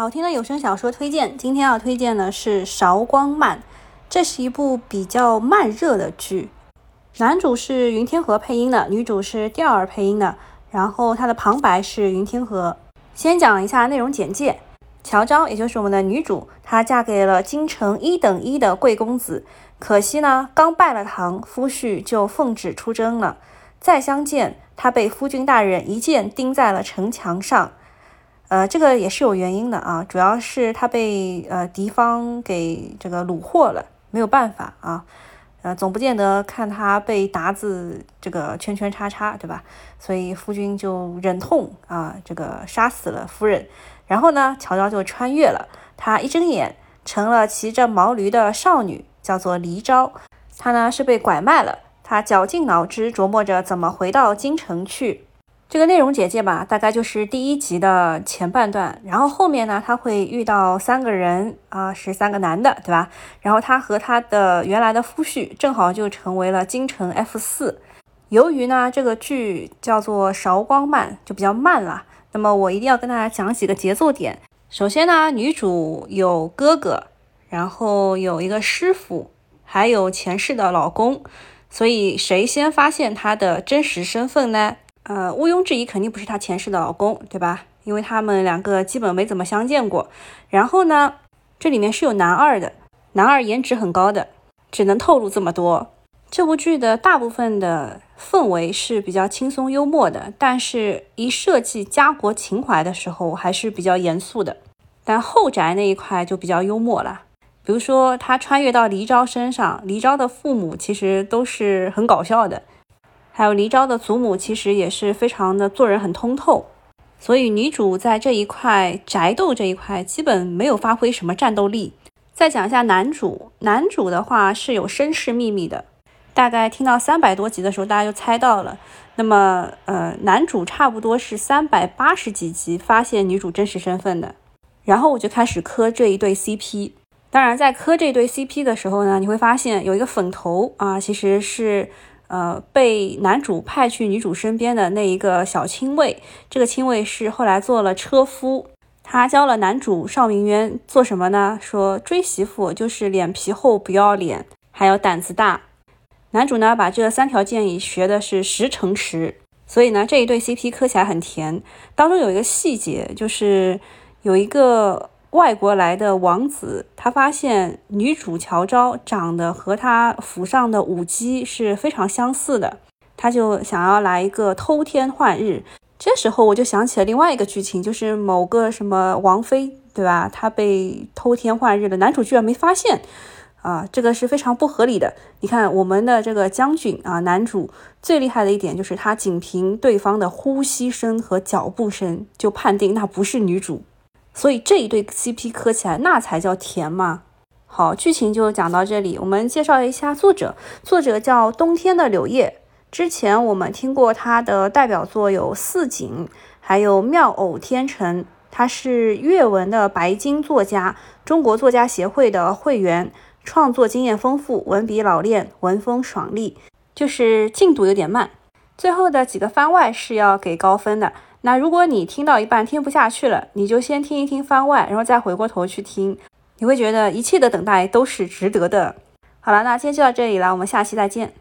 好听的有声小说推荐，今天要推荐的是《韶光慢》，这是一部比较慢热的剧。男主是云天河配音的，女主是吊儿配音的，然后他的旁白是云天河。先讲一下内容简介：乔昭，也就是我们的女主，她嫁给了京城一等一的贵公子，可惜呢，刚拜了堂，夫婿就奉旨出征了。再相见，她被夫君大人一剑钉在了城墙上。呃，这个也是有原因的啊，主要是他被呃敌方给这个虏获了，没有办法啊，呃，总不见得看他被鞑子这个圈圈叉叉，对吧？所以夫君就忍痛啊，这个杀死了夫人，然后呢，乔昭就穿越了，他一睁眼成了骑着毛驴的少女，叫做黎昭，她呢是被拐卖了，她绞尽脑汁琢磨着怎么回到京城去。这个内容简介吧，大概就是第一集的前半段，然后后面呢，他会遇到三个人啊，是三个男的，对吧？然后他和他的原来的夫婿正好就成为了京城 F 四。由于呢，这个剧叫做《韶光慢》，就比较慢了。那么我一定要跟大家讲几个节奏点。首先呢，女主有哥哥，然后有一个师傅，还有前世的老公。所以谁先发现她的真实身份呢？呃，毋庸置疑，肯定不是她前世的老公，对吧？因为他们两个基本没怎么相见过。然后呢，这里面是有男二的，男二颜值很高的，只能透露这么多。这部剧的大部分的氛围是比较轻松幽默的，但是一涉及家国情怀的时候，还是比较严肃的。但后宅那一块就比较幽默了，比如说他穿越到黎昭身上，黎昭的父母其实都是很搞笑的。还有黎昭的祖母其实也是非常的做人很通透，所以女主在这一块宅斗这一块基本没有发挥什么战斗力。再讲一下男主，男主的话是有身世秘密的，大概听到三百多集的时候，大家就猜到了。那么，呃，男主差不多是三百八十几集发现女主真实身份的，然后我就开始磕这一对 CP。当然，在磕这对 CP 的时候呢，你会发现有一个粉头啊，其实是。呃，被男主派去女主身边的那一个小亲卫，这个亲卫是后来做了车夫。他教了男主邵明渊做什么呢？说追媳妇就是脸皮厚、不要脸，还有胆子大。男主呢，把这三条建议学的是十成十，所以呢，这一对 CP 磕起来很甜。当中有一个细节，就是有一个。外国来的王子，他发现女主乔昭长得和他府上的舞姬是非常相似的，他就想要来一个偷天换日。这时候我就想起了另外一个剧情，就是某个什么王妃，对吧？她被偷天换日了，男主居然没发现，啊，这个是非常不合理的。你看我们的这个将军啊，男主最厉害的一点就是他仅凭对方的呼吸声和脚步声就判定那不是女主。所以这一对 CP 磕起来，那才叫甜嘛！好，剧情就讲到这里。我们介绍一下作者，作者叫冬天的柳叶。之前我们听过他的代表作有《四景》，还有《妙偶天成》。他是阅文的白金作家，中国作家协会的会员，创作经验丰富，文笔老练，文风爽利，就是进度有点慢。最后的几个番外是要给高分的。那如果你听到一半听不下去了，你就先听一听番外，然后再回过头去听，你会觉得一切的等待都是值得的。好了，那今天就到这里了，我们下期再见。